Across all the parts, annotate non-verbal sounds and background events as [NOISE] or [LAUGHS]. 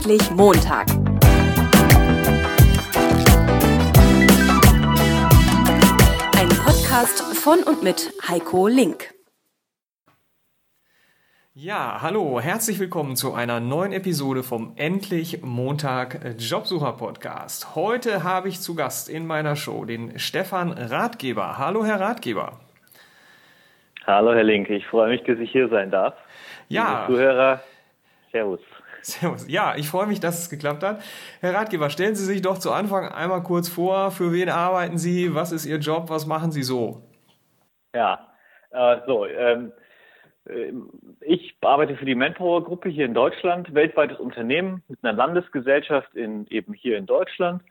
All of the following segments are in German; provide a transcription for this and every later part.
Endlich Montag. Ein Podcast von und mit Heiko Link. Ja, hallo, herzlich willkommen zu einer neuen Episode vom Endlich Montag Jobsucher Podcast. Heute habe ich zu Gast in meiner Show den Stefan Ratgeber. Hallo, Herr Ratgeber. Hallo, Herr Link. Ich freue mich, dass ich hier sein darf. Ja. Liebe Zuhörer, Servus. [LAUGHS] Servus. Ja, ich freue mich, dass es geklappt hat. Herr Ratgeber, stellen Sie sich doch zu Anfang einmal kurz vor. Für wen arbeiten Sie? Was ist Ihr Job? Was machen Sie so? Ja, äh, so, ähm, äh, ich arbeite für die Manpower-Gruppe hier in Deutschland, weltweites Unternehmen mit einer Landesgesellschaft in, eben hier in Deutschland.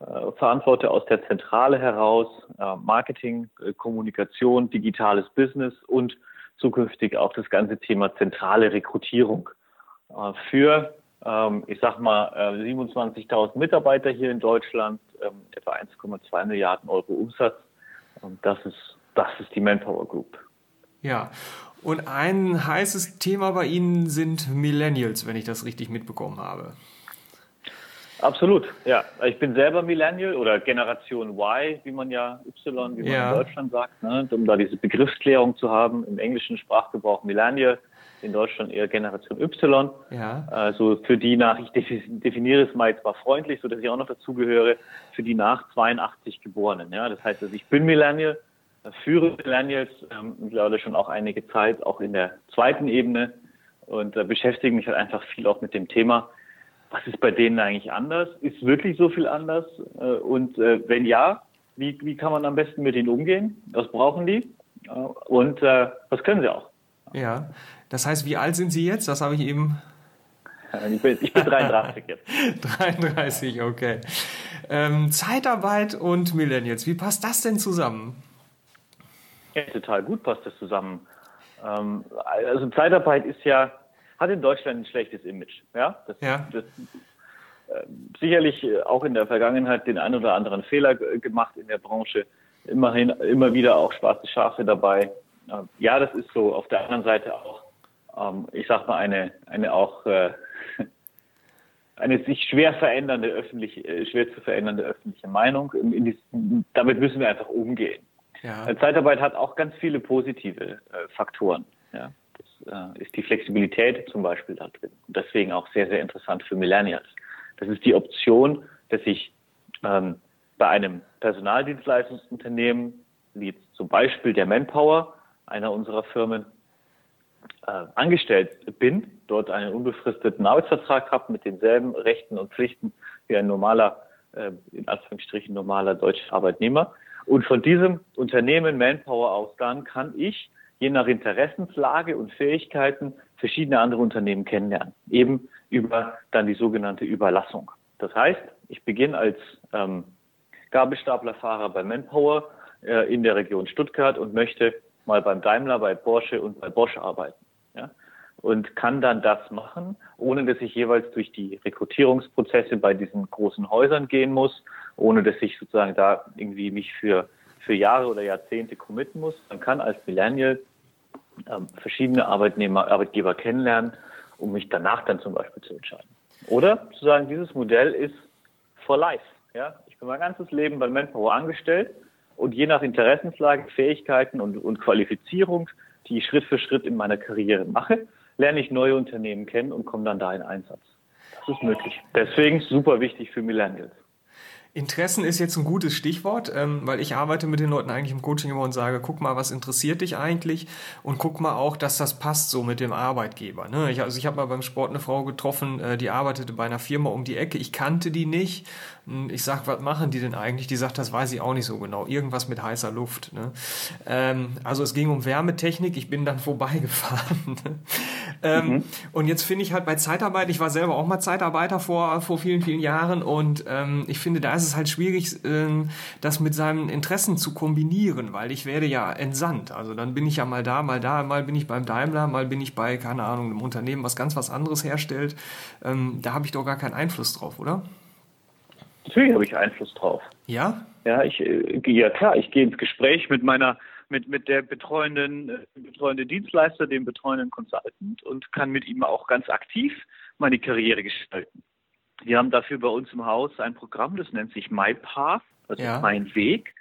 Äh, verantworte aus der Zentrale heraus äh, Marketing, äh, Kommunikation, digitales Business und zukünftig auch das ganze Thema zentrale Rekrutierung für, ähm, ich sag mal, 27.000 Mitarbeiter hier in Deutschland, ähm, etwa 1,2 Milliarden Euro Umsatz. Und das ist, das ist die Manpower Group. Ja, und ein heißes Thema bei Ihnen sind Millennials, wenn ich das richtig mitbekommen habe. Absolut, ja. Ich bin selber Millennial oder Generation Y, wie man ja Y, wie man ja. in Deutschland sagt, ne? um da diese Begriffsklärung zu haben. Im englischen Sprachgebrauch Millennial, in Deutschland eher Generation Y. Ja. Also für die nach, ich definiere es mal jetzt mal freundlich, so dass ich auch noch dazugehöre, für die nach 82 Geborenen. Ja? Das heißt, also ich bin Millennial, führe Millennials ähm, mittlerweile schon auch einige Zeit, auch in der zweiten Ebene und äh, beschäftige mich halt einfach viel auch mit dem Thema was ist bei denen eigentlich anders? Ist wirklich so viel anders? Äh, und äh, wenn ja, wie, wie kann man am besten mit ihnen umgehen? Was brauchen die? Äh, und was können sie auch? Ja, das heißt, wie alt sind Sie jetzt? Das habe ich eben. Ich bin, ich bin 33 jetzt. [LAUGHS] 33, okay. Ähm, Zeitarbeit und Millennials, wie passt das denn zusammen? Ja, total gut passt das zusammen. Ähm, also Zeitarbeit ist ja hat in Deutschland ein schlechtes Image. Ja, das, ja. Das, äh, sicherlich auch in der Vergangenheit den einen oder anderen Fehler gemacht in der Branche. Immerhin immer wieder auch schwarze Schafe dabei. Äh, ja, das ist so. Auf der anderen Seite auch, ähm, ich sag mal, eine, eine auch äh, [LAUGHS] eine sich schwer verändernde öffentliche, äh, schwer zu verändernde öffentliche Meinung. Diesen, damit müssen wir einfach umgehen. Ja. Zeitarbeit hat auch ganz viele positive äh, Faktoren. Ja äh, ist die Flexibilität zum Beispiel da drin. Und deswegen auch sehr, sehr interessant für Millennials. Das ist die Option, dass ich ähm, bei einem Personaldienstleistungsunternehmen, wie jetzt zum Beispiel der Manpower, einer unserer Firmen, äh, angestellt bin, dort einen unbefristeten Arbeitsvertrag habe mit denselben Rechten und Pflichten wie ein normaler, äh, in Anführungsstrichen normaler deutscher Arbeitnehmer. Und von diesem Unternehmen Manpower aus dann kann ich je nach Interessenslage und Fähigkeiten verschiedene andere Unternehmen kennenlernen. Eben über dann die sogenannte Überlassung. Das heißt, ich beginne als ähm, Gabelstaplerfahrer bei Manpower äh, in der Region Stuttgart und möchte mal beim Daimler, bei Porsche und bei Bosch arbeiten. Ja? Und kann dann das machen, ohne dass ich jeweils durch die Rekrutierungsprozesse bei diesen großen Häusern gehen muss, ohne dass ich sozusagen da irgendwie mich für, für Jahre oder Jahrzehnte committen muss. Man kann als Millennial ähm, verschiedene Arbeitnehmer, Arbeitgeber kennenlernen, um mich danach dann zum Beispiel zu entscheiden. Oder zu sagen, dieses Modell ist for life. Ja? Ich bin mein ganzes Leben bei Manpower angestellt und je nach Interessenslage, Fähigkeiten und, und Qualifizierung, die ich Schritt für Schritt in meiner Karriere mache, lerne ich neue Unternehmen kennen und komme dann da in Einsatz. Das ist möglich. Deswegen super wichtig für Millennials. Interessen ist jetzt ein gutes Stichwort, ähm, weil ich arbeite mit den Leuten eigentlich im Coaching immer und sage, guck mal, was interessiert dich eigentlich und guck mal auch, dass das passt so mit dem Arbeitgeber. Ne? Ich, also ich habe mal beim Sport eine Frau getroffen, äh, die arbeitete bei einer Firma um die Ecke. Ich kannte die nicht. Ich sag, was machen die denn eigentlich? Die sagt, das weiß ich auch nicht so genau. Irgendwas mit heißer Luft. Ne? Ähm, also es ging um Wärmetechnik. Ich bin dann [LAUGHS] vorbeigefahren. Ne? ähm, mhm. Und jetzt finde ich halt bei Zeitarbeit, ich war selber auch mal Zeitarbeiter vor, vor vielen, vielen Jahren und ähm, ich finde, da ist es halt schwierig, äh, das mit seinen Interessen zu kombinieren, weil ich werde ja entsandt. Also dann bin ich ja mal da, mal da, mal bin ich beim Daimler, mal bin ich bei, keine Ahnung, einem Unternehmen, was ganz was anderes herstellt. Ähm, da habe ich doch gar keinen Einfluss drauf, oder? Natürlich habe ich Einfluss drauf. Ja? Ja, ich, äh, ja klar, ich gehe ins Gespräch mit meiner, mit, mit der betreuenden, äh, betreuende Dienstleister, dem betreuenden Consultant und kann mit ihm auch ganz aktiv meine Karriere gestalten. Wir haben dafür bei uns im Haus ein Programm, das nennt sich MyPath, also ja. mein Weg.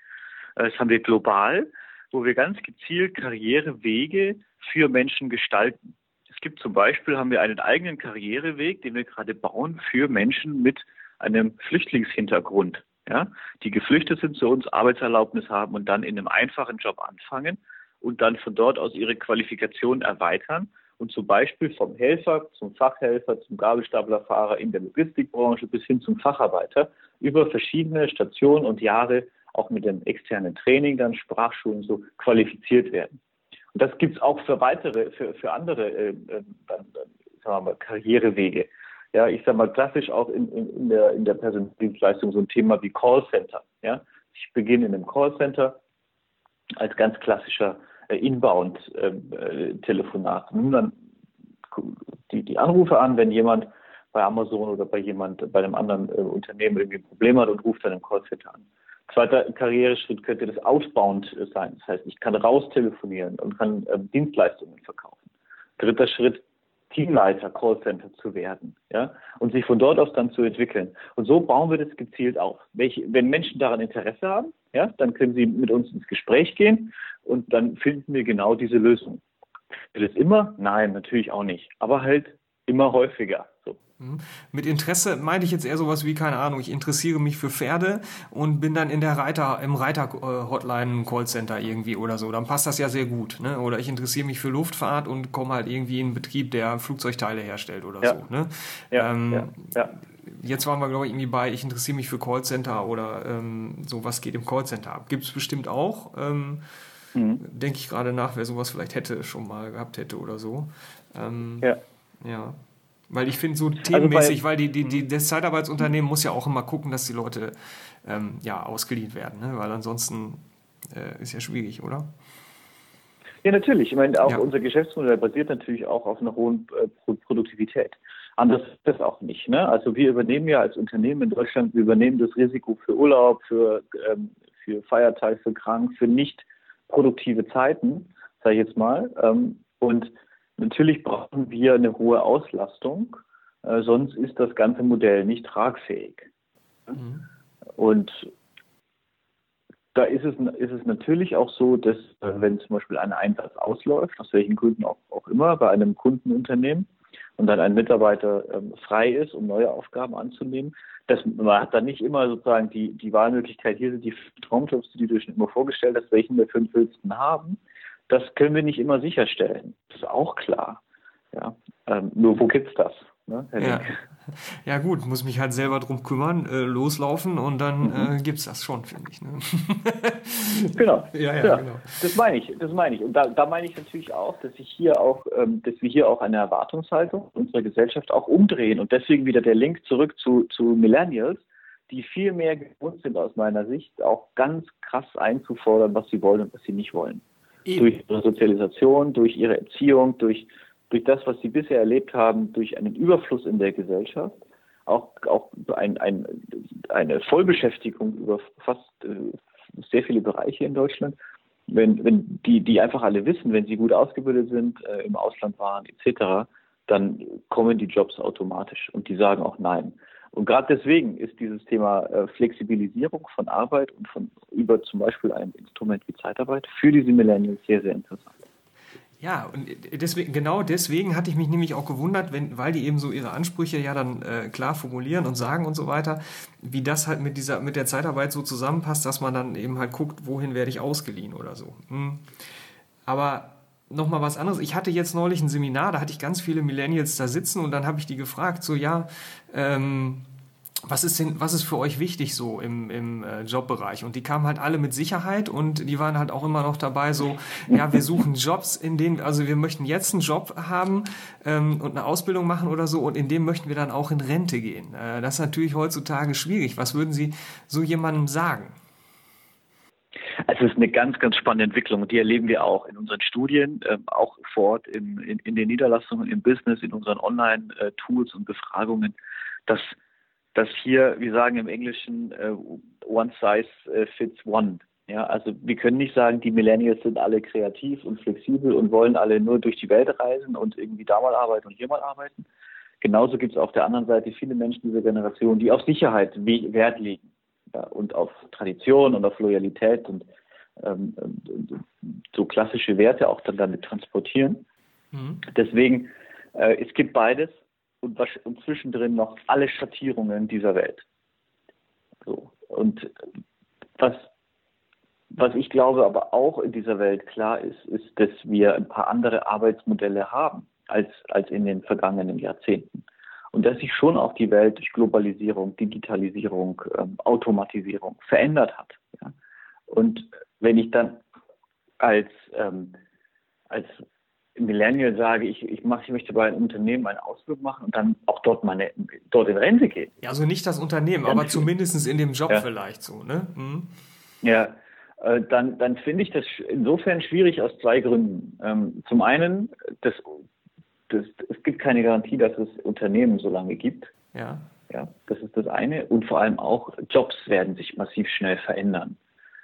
Äh, das haben wir global, wo wir ganz gezielt Karrierewege für Menschen gestalten. Es gibt zum Beispiel, haben wir einen eigenen Karriereweg, den wir gerade bauen für Menschen mit einem Flüchtlingshintergrund, ja, die geflüchtet sind zu uns, Arbeitserlaubnis haben und dann in einem einfachen Job anfangen und dann von dort aus ihre Qualifikation erweitern und zum Beispiel vom Helfer zum Fachhelfer, zum Gabelstaplerfahrer in der Logistikbranche bis hin zum Facharbeiter über verschiedene Stationen und Jahre auch mit dem externen Training, dann Sprachschulen so qualifiziert werden. Und das gibt es auch für weitere, für, für andere äh, äh, sagen mal, Karrierewege. Ja, ich sage mal klassisch auch in, in, in der, in der Personaldienstleistung so ein Thema wie Callcenter. Ja, ich beginne in einem Callcenter als ganz klassischer äh, Inbound-Telefonat. Ähm, äh, Nun dann die, die Anrufe an, wenn jemand bei Amazon oder bei jemand, bei einem anderen äh, Unternehmen irgendwie ein Problem hat und ruft dann im Callcenter an. Zweiter Karriereschritt könnte das Outbound sein. Das heißt, ich kann raus telefonieren und kann äh, Dienstleistungen verkaufen. Dritter Schritt, Teamleiter, Callcenter zu werden, ja, und sich von dort aus dann zu entwickeln. Und so bauen wir das gezielt auf. Welche, wenn Menschen daran Interesse haben, ja, dann können sie mit uns ins Gespräch gehen und dann finden wir genau diese Lösung. Wird es immer? Nein, natürlich auch nicht. Aber halt immer häufiger. Mhm. Mit Interesse meinte ich jetzt eher sowas wie, keine Ahnung, ich interessiere mich für Pferde und bin dann in der Reiter, im Reiter-Hotline-Callcenter irgendwie oder so. Dann passt das ja sehr gut. Ne? Oder ich interessiere mich für Luftfahrt und komme halt irgendwie in einen Betrieb, der Flugzeugteile herstellt oder ja. so. Ne? Ja, ähm, ja, ja. Jetzt waren wir, glaube ich, irgendwie bei, ich interessiere mich für Callcenter oder ähm, so, was geht im Callcenter ab. Gibt es bestimmt auch. Ähm, mhm. Denke ich gerade nach, wer sowas vielleicht hätte, schon mal gehabt hätte oder so. Ähm, ja. Ja. Weil ich finde, so also themenmäßig, also weil die, die, die, das Zeitarbeitsunternehmen muss ja auch immer gucken, dass die Leute ähm, ja, ausgeliehen werden, ne? weil ansonsten äh, ist ja schwierig, oder? Ja, natürlich. Ich meine, auch ja. unser Geschäftsmodell basiert natürlich auch auf einer hohen äh, Produktivität. Anders ist das auch nicht. Ne? Also wir übernehmen ja als Unternehmen in Deutschland, wir übernehmen das Risiko für Urlaub, für, ähm, für Feiertag, für krank, für nicht produktive Zeiten, sage ich jetzt mal. Ähm, und Natürlich brauchen wir eine hohe Auslastung, äh, sonst ist das ganze Modell nicht tragfähig. Mhm. Und da ist es, ist es natürlich auch so, dass äh, wenn zum Beispiel ein Einsatz ausläuft, aus welchen Gründen auch, auch immer, bei einem Kundenunternehmen und dann ein Mitarbeiter ähm, frei ist, um neue Aufgaben anzunehmen, dass man hat dann nicht immer sozusagen die, die Wahlmöglichkeit, hier sind die Traumjobs, die du dir schon immer vorgestellt hast, welchen wir für den Willsten haben, das können wir nicht immer sicherstellen. Das ist auch klar. Ja, ähm, nur wo gibt's das? Ne, ja. [LAUGHS] ja. gut, muss mich halt selber drum kümmern, äh, loslaufen und dann mhm. äh, gibt's das schon, finde ich. Ne? [LAUGHS] genau. [LAUGHS] Ja, ja, ja, genau. Das meine ich, das meine ich. Und da, da meine ich natürlich auch, dass ich hier auch, ähm, dass wir hier auch eine Erwartungshaltung unserer Gesellschaft auch umdrehen und deswegen wieder der Link zurück zu, zu Millennials, die viel mehr gewohnt sind aus meiner Sicht, auch ganz krass einzufordern, was sie wollen und was sie nicht wollen. Eben. Durch ihre Sozialisation, durch ihre Erziehung, durch, durch das, was sie bisher erlebt haben, durch einen Überfluss in der Gesellschaft, auch, auch ein, ein, eine Vollbeschäftigung über fast äh, sehr viele Bereiche in Deutschland. Wenn, wenn die, die einfach alle wissen, wenn sie gut ausgebildet sind, äh, im Ausland waren, etc., dann kommen die Jobs automatisch und die sagen auch Nein. Und gerade deswegen ist dieses Thema äh, Flexibilisierung von Arbeit und von über zum Beispiel ein Instrument wie Zeitarbeit für diese Millennials sehr, sehr interessant. Ja, und deswegen, genau deswegen hatte ich mich nämlich auch gewundert, wenn, weil die eben so ihre Ansprüche ja dann äh, klar formulieren und sagen und so weiter, wie das halt mit dieser, mit der Zeitarbeit so zusammenpasst, dass man dann eben halt guckt, wohin werde ich ausgeliehen oder so. Hm. Aber nochmal was anderes. Ich hatte jetzt neulich ein Seminar, da hatte ich ganz viele Millennials da sitzen und dann habe ich die gefragt, so ja, ähm, was ist denn, was ist für euch wichtig so im, im äh, Jobbereich? Und die kamen halt alle mit Sicherheit und die waren halt auch immer noch dabei, so, ja, wir suchen Jobs, in denen, also wir möchten jetzt einen Job haben ähm, und eine Ausbildung machen oder so und in dem möchten wir dann auch in Rente gehen. Äh, das ist natürlich heutzutage schwierig. Was würden Sie so jemandem sagen? Es ist eine ganz, ganz spannende Entwicklung und die erleben wir auch in unseren Studien, ähm, auch vor Ort im, in, in den Niederlassungen, im Business, in unseren Online-Tools und Befragungen, dass, dass hier, wir sagen im Englischen, äh, one size äh, fits one. Ja, also wir können nicht sagen, die Millennials sind alle kreativ und flexibel und wollen alle nur durch die Welt reisen und irgendwie da mal arbeiten und hier mal arbeiten. genauso gibt es auf der anderen Seite viele Menschen dieser Generation, die auf Sicherheit Wert legen ja, und auf Tradition und auf Loyalität und ähm, so klassische Werte auch dann damit transportieren. Mhm. Deswegen, äh, es gibt beides und, was, und zwischendrin noch alle Schattierungen dieser Welt. So. Und was, was ich glaube aber auch in dieser Welt klar ist, ist, dass wir ein paar andere Arbeitsmodelle haben als, als in den vergangenen Jahrzehnten. Und dass sich schon auch die Welt durch Globalisierung, Digitalisierung, ähm, Automatisierung verändert hat. Ja? Und wenn ich dann als, ähm, als Millennial sage, ich, ich, mache, ich möchte bei einem Unternehmen einen Ausflug machen und dann auch dort meine dort in Rente gehen. Ja, also nicht das Unternehmen, dann aber zumindest in dem Job ja. vielleicht so, ne? Mhm. Ja, äh, dann, dann finde ich das insofern schwierig aus zwei Gründen. Ähm, zum einen, das, das, es gibt keine Garantie, dass es Unternehmen so lange gibt. Ja. Ja, das ist das eine. Und vor allem auch Jobs werden sich massiv schnell verändern.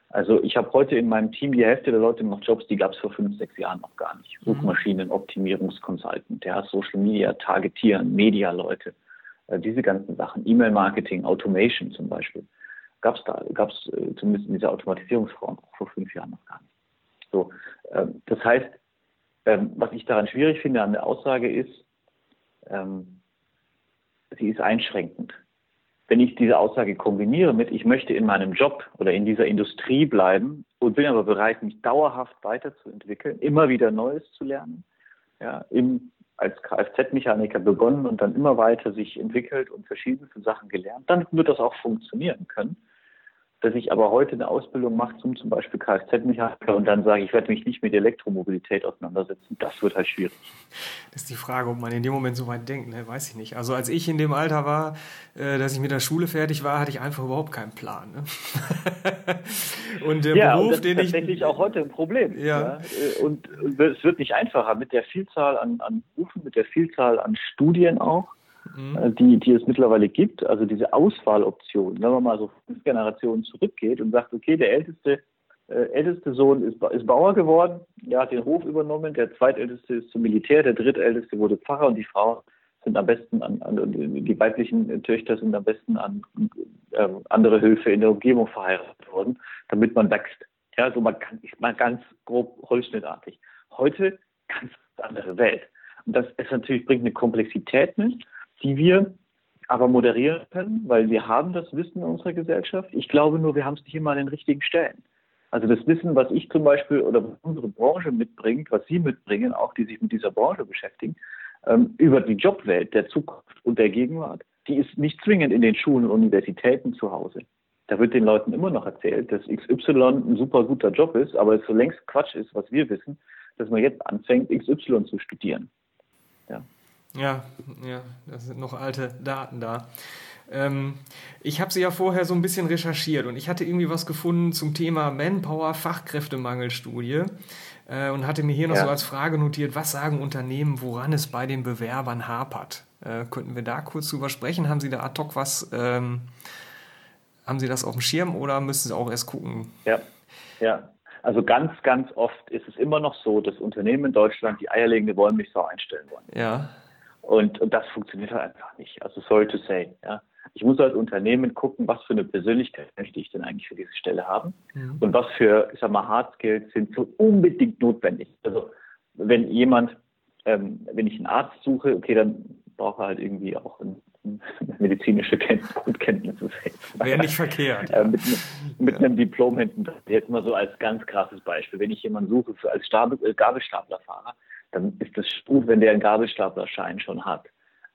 Also ich habe heute in meinem Team die Hälfte der Leute noch Jobs, die gab es vor fünf, sechs Jahren noch gar nicht. Mhm. Suchmaschinenoptimierungskonsultant, ja, Social Media, Targetieren, Media-Leute, äh, diese ganzen Sachen, E-Mail-Marketing, Automation zum Beispiel, gab es da, gab es äh, zumindest in dieser Automatisierungsform vor fünf Jahren noch gar nicht. So, äh, das heißt, ähm, was ich daran schwierig finde an der Aussage ist, ähm, sie ist einschränkend. Wenn ich diese Aussage kombiniere mit, ich möchte in meinem Job oder in dieser Industrie bleiben und bin aber bereit, mich dauerhaft weiterzuentwickeln, immer wieder Neues zu lernen, ja, im, als Kfz-Mechaniker begonnen und dann immer weiter sich entwickelt und verschiedenste Sachen gelernt, dann wird das auch funktionieren können dass ich aber heute eine Ausbildung mache zum zum Beispiel Kfz-Mechaniker und dann sage, ich werde mich nicht mit Elektromobilität auseinandersetzen, das wird halt schwierig. Das ist die Frage, ob man in dem Moment so weit denkt, ne? weiß ich nicht. Also als ich in dem Alter war, äh, dass ich mit der Schule fertig war, hatte ich einfach überhaupt keinen Plan. Ne? [LAUGHS] und der ja, Beruf, und das den ist tatsächlich auch heute ein Problem. Ja. ja. Äh, und es wird nicht einfacher mit der Vielzahl an, an Berufen, mit der Vielzahl an Studien auch mhm. Äh, die, die es mittlerweile gibt. Also diese Auswahloption, wenn man mal so fünf Generationen zurückgeht und sagt, okay, der älteste, äh, älteste Sohn ist, ist Bauer geworden, der hat den Hof übernommen, der zweitälteste ist zum Militär, der drittälteste wurde Pfarrer und die Frauen sind am besten an, an die weiblichen Töchter sind am besten an äh, andere Höfe in der Umgebung verheiratet worden, damit man wächst. Ja, so man kann, mal ganz grob holzschnittartig. Heute ganz andere Welt. Und das ist natürlich, bringt eine Komplexität mit die wir aber moderieren können, weil wir haben das Wissen in unserer Gesellschaft. Ich glaube nur, wir haben es nicht immer an den richtigen Stellen. Also das Wissen, was ich zum Beispiel oder unsere Branche mitbringt, was Sie mitbringen, auch die sich mit dieser Branche beschäftigen, ähm, über die Jobwelt der Zukunft und der Gegenwart, die ist nicht zwingend in den Schulen und Universitäten zu Hause. Da wird den Leuten immer noch erzählt, dass XY ein super guter Job ist, aber es so längst Quatsch ist, was wir wissen, dass man jetzt anfängt, XY zu studieren. Ja. Ja, das sind noch alte Daten da. Ähm, ich habe sie ja vorher so ein bisschen recherchiert und ich hatte irgendwie was gefunden zum Thema Manpower Fachkräftemangelstudie äh, und hatte mir hier noch ja. so als Frage notiert, was sagen Unternehmen, woran es bei den Bewerbern hapert? Äh, könnten wir da kurz drüber sprechen? Haben Sie da ad hoc was, ähm, haben Sie das auf dem Schirm oder müssen Sie auch erst gucken? Ja, ja. Also ganz, ganz oft ist es immer noch so, dass Unternehmen in Deutschland die eierlegende Wollmilchsau einstellen wollen. Ja. Und, und das funktioniert halt einfach nicht. Also sorry to say. Ja. Ich muss als Unternehmen gucken, was für eine Persönlichkeit möchte ich denn eigentlich für diese Stelle haben mhm. und was für, ich sag mal, Hard Skills sind so unbedingt notwendig. Also wenn jemand, ähm, wenn ich einen Arzt suche, okay, dann braucht er halt irgendwie auch ein, medizinische Grundkenntnisse. Wäre nicht verkehrt. Ja. Äh, mit, mit ja. einem Diplom hinten. Jetzt mal so als ganz krasses Beispiel. Wenn ich jemanden suche für als äh, Gabelstaplerfahrer, dann ist es gut, wenn der einen Gabelstaplerschein schon hat.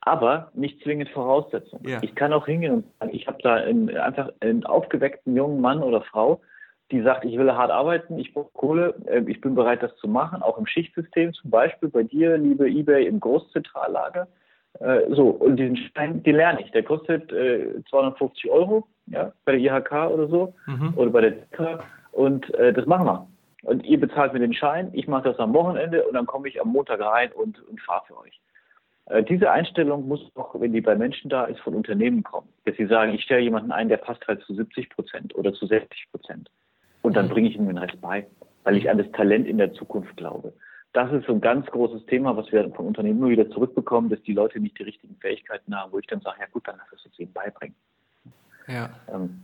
Aber nicht zwingend Voraussetzung. Ja. Ich kann auch hingehen und sagen, ich habe da einen, einfach einen aufgeweckten jungen Mann oder Frau, die sagt, ich will hart arbeiten, ich brauche Kohle, äh, ich bin bereit, das zu machen, auch im Schichtsystem, zum Beispiel bei dir, liebe eBay, im Großzentrallager. Äh, so, und diesen Schein, den lerne ich. Der kostet 250 äh, Euro, ja, bei der IHK oder so, mhm. oder bei der DK. Und das machen wir. Und ihr bezahlt mir den Schein, ich mache das am Wochenende und dann komme ich am Montag rein und, und fahre für euch. Äh, diese Einstellung muss auch, wenn die bei Menschen da ist, von Unternehmen kommen. Dass sie sagen, ich stelle jemanden ein, der passt halt zu 70 Prozent oder zu 60 Prozent. Und dann mhm. bringe ich ihm den Rest bei, weil ich an das Talent in der Zukunft glaube. das ist so ein ganz großes Thema, was wir vom Unternehmen immer wieder zurückbekommen, dass die Leute nicht die richtigen Fähigkeiten haben, wo ich dann sage, ja gut, dann lass es uns ihnen beibringen. Ja. Ähm,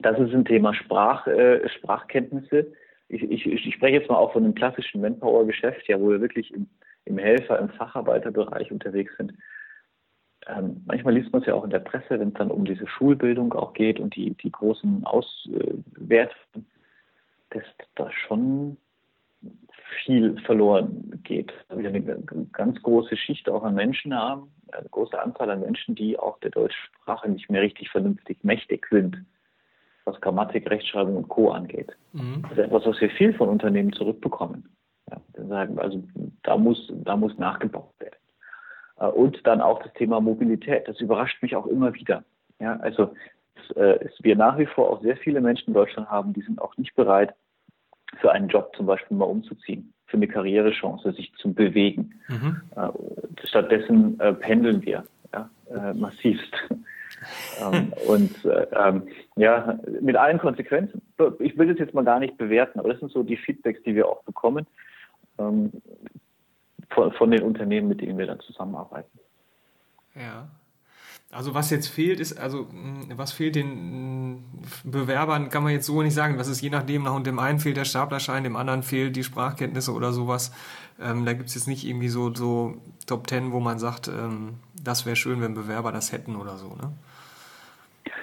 das ist ein Thema Sprach, äh, Sprachkenntnisse. Ich, ich, ich spreche jetzt mal auch von einem klassischen Manpower-Geschäft, ja, wo wir wirklich im, im Helfer-, im Facharbeiterbereich unterwegs sind. Ähm, manchmal liest man es ja auch in der Presse, wenn es dann um diese Schulbildung auch geht und die, die großen Auswertungen, dass da schon viel verloren geht. Wir eine ganz große Schicht auch an Menschen haben, eine große Anzahl an Menschen, die auch der Deutschsprache nicht mehr richtig vernünftig mächtig sind, was Grammatik, Rechtschreibung und Co. angeht. Mhm. Das ist etwas, was wir viel von Unternehmen zurückbekommen. Ja, sagen, also da muss, da muss nachgebaut werden. Äh, und dann auch das Thema Mobilität. Das überrascht mich auch immer wieder. Ja, also es, äh, wir nach wie vor auch sehr viele Menschen in Deutschland haben, die sind auch nicht bereit, für einen Job zum Beispiel mal umzuziehen, für eine Karrierechance, sich zu bewegen. Mhm. Äh, stattdessen äh, pendeln wir ja, massivst. Ähm, und äh, ähm, ja, mit allen Konsequenzen. Ich will das jetzt mal gar nicht bewerten, aber das sind so die Feedbacks, die wir auch bekommen ähm, von, von den Unternehmen, mit denen wir dann zusammenarbeiten. Ja. Also was jetzt fehlt, ist, also was fehlt den Bewerbern, kann man jetzt so nicht sagen. Was ist je nachdem, nach und dem einen fehlt der Staplerschein, dem anderen fehlt die Sprachkenntnisse oder sowas. Ähm, da gibt es jetzt nicht irgendwie so, so Top Ten, wo man sagt, ähm, das wäre schön, wenn Bewerber das hätten oder so, ne?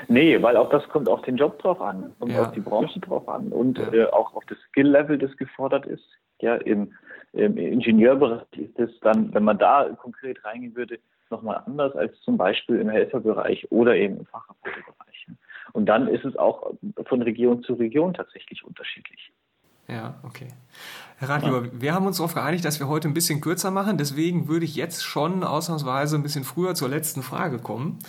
Nee, weil auch das kommt auf den Job drauf an, kommt ja. auf die Branche drauf an und ja. äh, auch auf das Skill-Level, das gefordert ist. Ja, im, im Ingenieurbereich ist es dann, wenn man da konkret reingehen würde, nochmal anders als zum Beispiel im Helferbereich oder eben im Facharbeiterbereich. Und dann ist es auch von Region zu Region tatsächlich unterschiedlich. Ja, okay. Herr Ratgeber, ja. wir haben uns darauf geeinigt, dass wir heute ein bisschen kürzer machen. Deswegen würde ich jetzt schon ausnahmsweise ein bisschen früher zur letzten Frage kommen.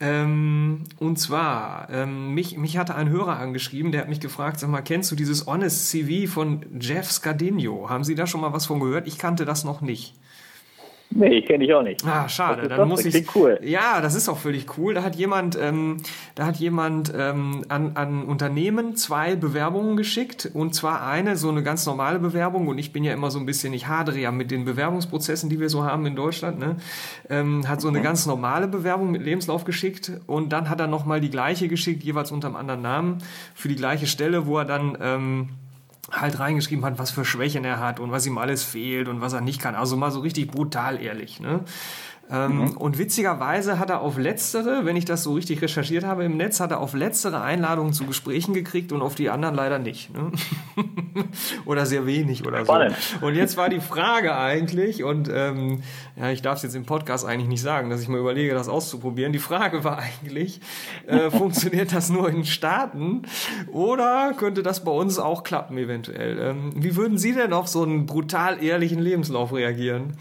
Ähm, und zwar, ähm, mich, mich hatte ein Hörer angeschrieben, der hat mich gefragt, sag mal, kennst du dieses Honest CV von Jeff Scardino? Haben Sie da schon mal was von gehört? Ich kannte das noch nicht. Nee, kenne ich auch nicht. Ah, schade. Dann muss ich. Cool. Ja, das ist auch völlig cool. Da hat jemand, ähm, da hat jemand ähm, an, an Unternehmen zwei Bewerbungen geschickt und zwar eine so eine ganz normale Bewerbung und ich bin ja immer so ein bisschen, ich hadere ja mit den Bewerbungsprozessen, die wir so haben in Deutschland. Ne? Ähm, hat so eine mhm. ganz normale Bewerbung mit Lebenslauf geschickt und dann hat er noch mal die gleiche geschickt, jeweils unter einem anderen Namen für die gleiche Stelle, wo er dann ähm, halt reingeschrieben hat, was für Schwächen er hat und was ihm alles fehlt und was er nicht kann. Also mal so richtig brutal ehrlich. Ne? Ähm, mhm. Und witzigerweise hat er auf letztere, wenn ich das so richtig recherchiert habe im Netz, hat er auf letztere Einladungen zu Gesprächen gekriegt und auf die anderen leider nicht. Ne? [LAUGHS] oder sehr wenig oder Spannend. so. Und jetzt war die Frage eigentlich, und ähm, ja, ich darf es jetzt im Podcast eigentlich nicht sagen, dass ich mal überlege, das auszuprobieren. Die Frage war eigentlich, äh, [LAUGHS] funktioniert das nur in Staaten oder könnte das bei uns auch klappen eventuell? Ähm, wie würden Sie denn auf so einen brutal ehrlichen Lebenslauf reagieren?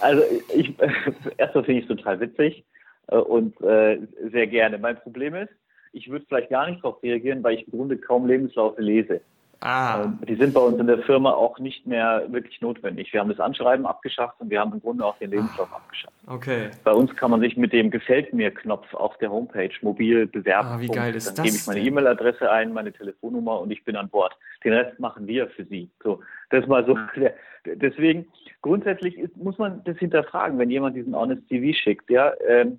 Also ich [LAUGHS] erstmal finde ich es total witzig äh, und äh, sehr gerne. Mein Problem ist, ich würde vielleicht gar nicht darauf reagieren, weil ich im Grunde kaum Lebenslaufe lese. Ah. Ähm, die sind bei uns in der Firma auch nicht mehr wirklich notwendig. Wir haben das Anschreiben abgeschafft und wir haben im Grunde auch den Lebenslauf ah. abgeschafft. Okay. Bei uns kann man sich mit dem Gefällt mir Knopf auf der Homepage mobil bewerben. Ah, wie geil ist Dann das? gebe ich meine E-Mail-Adresse ein, meine Telefonnummer und ich bin an Bord. Den Rest machen wir für Sie. So, das mal so. [LAUGHS] Deswegen grundsätzlich ist, muss man das hinterfragen, wenn jemand diesen Honest CV schickt. Ja, ähm,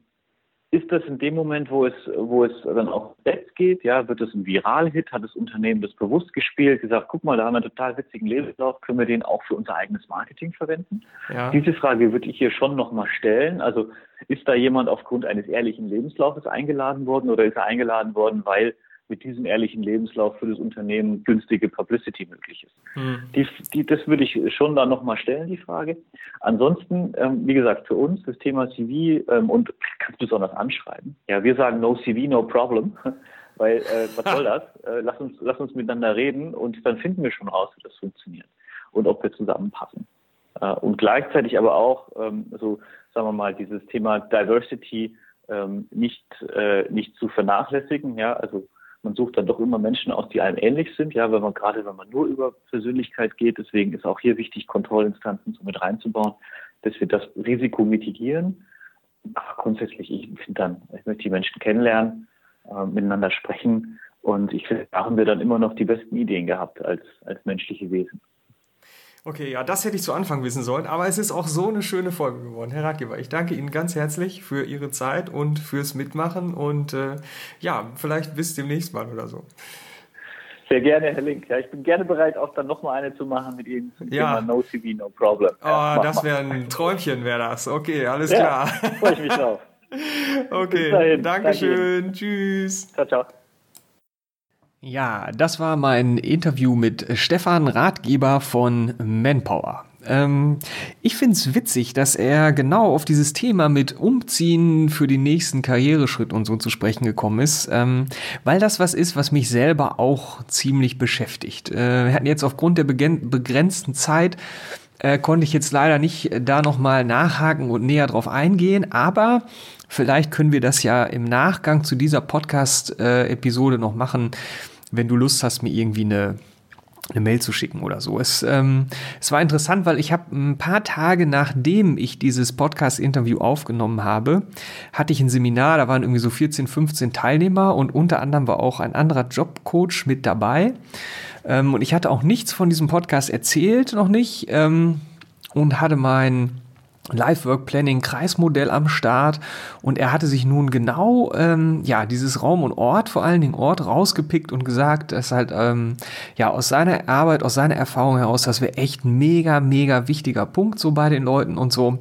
ist das in dem Moment, wo es, wo es dann auch Netz geht, ja, wird es ein Viral-Hit, hat das Unternehmen das bewusst gespielt, gesagt, guck mal, da haben wir einen total witzigen Lebenslauf, können wir den auch für unser eigenes Marketing verwenden? Ja. Diese Frage würde ich hier schon nochmal stellen. Also ist da jemand aufgrund eines ehrlichen Lebenslaufes eingeladen worden oder ist er eingeladen worden, weil mit diesem ehrlichen Lebenslauf für das Unternehmen günstige Publicity möglich ist. Mhm. Die, die, das würde ich schon da nochmal stellen, die Frage. Ansonsten, ähm, wie gesagt, für uns das Thema CV ähm, und ganz besonders anschreiben. Ja, wir sagen no CV, no problem, [LAUGHS] weil äh, was soll [LAUGHS] das? Äh, lass, uns, lass uns miteinander reden und dann finden wir schon raus, wie das funktioniert und ob wir zusammenpassen. Äh, und gleichzeitig aber auch, ähm, so sagen wir mal, dieses Thema Diversity ähm, nicht, äh, nicht zu vernachlässigen. Ja, also man sucht dann doch immer Menschen aus, die einem ähnlich sind, ja, wenn man gerade, wenn man nur über Persönlichkeit geht, deswegen ist auch hier wichtig, Kontrollinstanzen so mit reinzubauen, dass wir das Risiko mitigieren. Aber grundsätzlich, ich finde dann, ich möchte die Menschen kennenlernen, äh, miteinander sprechen und ich finde, da haben wir dann immer noch die besten Ideen gehabt als, als menschliche Wesen. Okay, ja, das hätte ich zu Anfang wissen sollen, aber es ist auch so eine schöne Folge geworden. Herr Ratgeber, ich danke Ihnen ganz herzlich für Ihre Zeit und fürs Mitmachen und äh, ja, vielleicht bis demnächst mal oder so. Sehr gerne, Herr Link. Ja, ich bin gerne bereit, auch dann nochmal eine zu machen mit Ihnen zum ja. Thema No TV, No Problem. Ja, oh, das wäre ein Träumchen, wäre das. Okay, alles klar. Freue ich mich drauf. [LAUGHS] Okay, Dankeschön. Danke Tschüss. Ciao, ciao. Ja, das war mein Interview mit Stefan Ratgeber von Manpower. Ähm, ich finde es witzig, dass er genau auf dieses Thema mit Umziehen für den nächsten Karriereschritt und so zu sprechen gekommen ist, ähm, weil das was ist, was mich selber auch ziemlich beschäftigt. Äh, wir hatten jetzt aufgrund der begrenzten Zeit äh, konnte ich jetzt leider nicht da nochmal nachhaken und näher drauf eingehen, aber vielleicht können wir das ja im Nachgang zu dieser Podcast-Episode noch machen, wenn du Lust hast, mir irgendwie eine, eine Mail zu schicken oder so. Es, ähm, es war interessant, weil ich habe ein paar Tage nachdem ich dieses Podcast-Interview aufgenommen habe, hatte ich ein Seminar, da waren irgendwie so 14, 15 Teilnehmer und unter anderem war auch ein anderer Jobcoach mit dabei. Ähm, und ich hatte auch nichts von diesem Podcast erzählt, noch nicht, ähm, und hatte mein Live Work Planning Kreismodell am Start. Und er hatte sich nun genau ähm, ja dieses Raum und Ort vor allen Dingen Ort rausgepickt und gesagt, dass halt ähm, ja aus seiner Arbeit aus seiner Erfahrung heraus, das wäre echt mega mega wichtiger Punkt so bei den Leuten und so.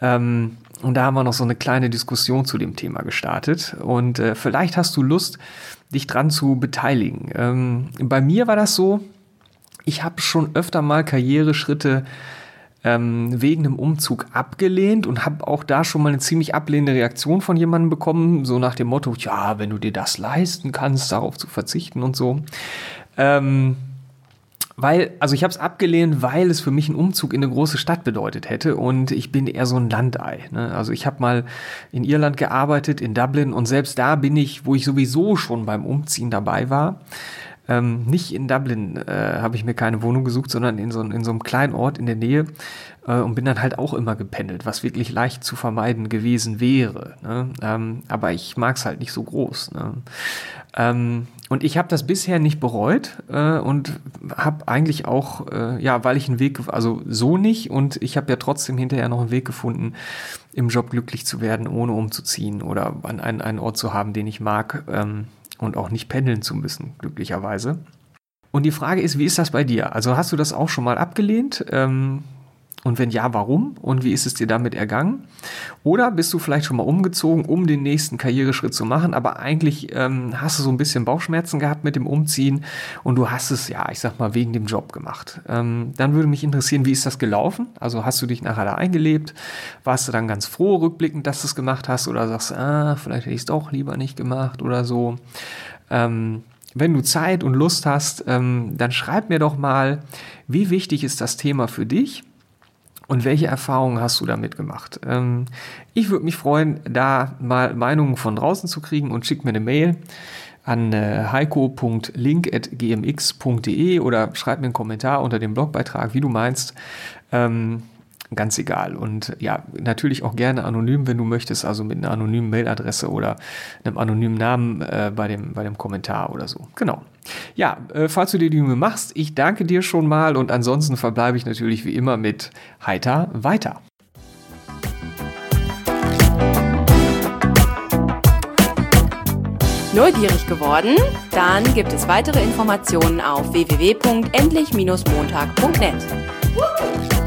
Ähm, und da haben wir noch so eine kleine Diskussion zu dem Thema gestartet. Und äh, vielleicht hast du Lust dich dran zu beteiligen. Ähm, bei mir war das so, ich habe schon öfter mal Karriereschritte ähm, wegen einem Umzug abgelehnt und habe auch da schon mal eine ziemlich ablehnende Reaktion von jemandem bekommen, so nach dem Motto, ja, wenn du dir das leisten kannst, darauf zu verzichten und so. Ähm, weil, also ich habe es abgelehnt, weil es für mich einen Umzug in eine große Stadt bedeutet hätte und ich bin eher so ein Landei. Ne? Also ich habe mal in Irland gearbeitet, in Dublin und selbst da bin ich, wo ich sowieso schon beim Umziehen dabei war, ähm, nicht in Dublin äh, habe ich mir keine Wohnung gesucht, sondern in so, in so einem kleinen Ort in der Nähe äh, und bin dann halt auch immer gependelt, was wirklich leicht zu vermeiden gewesen wäre. Ne? Ähm, aber ich mag es halt nicht so groß. Ne? Ähm, und ich habe das bisher nicht bereut äh, und habe eigentlich auch, äh, ja, weil ich einen Weg, also so nicht und ich habe ja trotzdem hinterher noch einen Weg gefunden, im Job glücklich zu werden, ohne umzuziehen oder an einen, einen Ort zu haben, den ich mag. Ähm, und auch nicht pendeln zu müssen, glücklicherweise. Und die Frage ist, wie ist das bei dir? Also hast du das auch schon mal abgelehnt? Ähm, und wenn ja, warum? Und wie ist es dir damit ergangen? Oder bist du vielleicht schon mal umgezogen, um den nächsten Karriereschritt zu machen, aber eigentlich ähm, hast du so ein bisschen Bauchschmerzen gehabt mit dem Umziehen und du hast es, ja, ich sag mal, wegen dem Job gemacht. Ähm, dann würde mich interessieren, wie ist das gelaufen? Also hast du dich nachher da eingelebt? Warst du dann ganz froh rückblickend, dass du es gemacht hast? Oder sagst, ah, vielleicht hätte ich es doch lieber nicht gemacht oder so? Ähm, wenn du Zeit und Lust hast, ähm, dann schreib mir doch mal, wie wichtig ist das Thema für dich? Und welche Erfahrungen hast du damit gemacht? Ähm, ich würde mich freuen, da mal Meinungen von draußen zu kriegen und schick mir eine Mail an äh, heiko.link.gmx.de oder schreib mir einen Kommentar unter dem Blogbeitrag, wie du meinst. Ähm, ganz egal. Und ja, natürlich auch gerne anonym, wenn du möchtest, also mit einer anonymen Mailadresse oder einem anonymen Namen äh, bei, dem, bei dem Kommentar oder so. Genau. Ja, äh, falls du dir die Mühe machst, ich danke dir schon mal und ansonsten verbleibe ich natürlich wie immer mit Heiter weiter. Neugierig geworden? Dann gibt es weitere Informationen auf www.endlich-montag.net.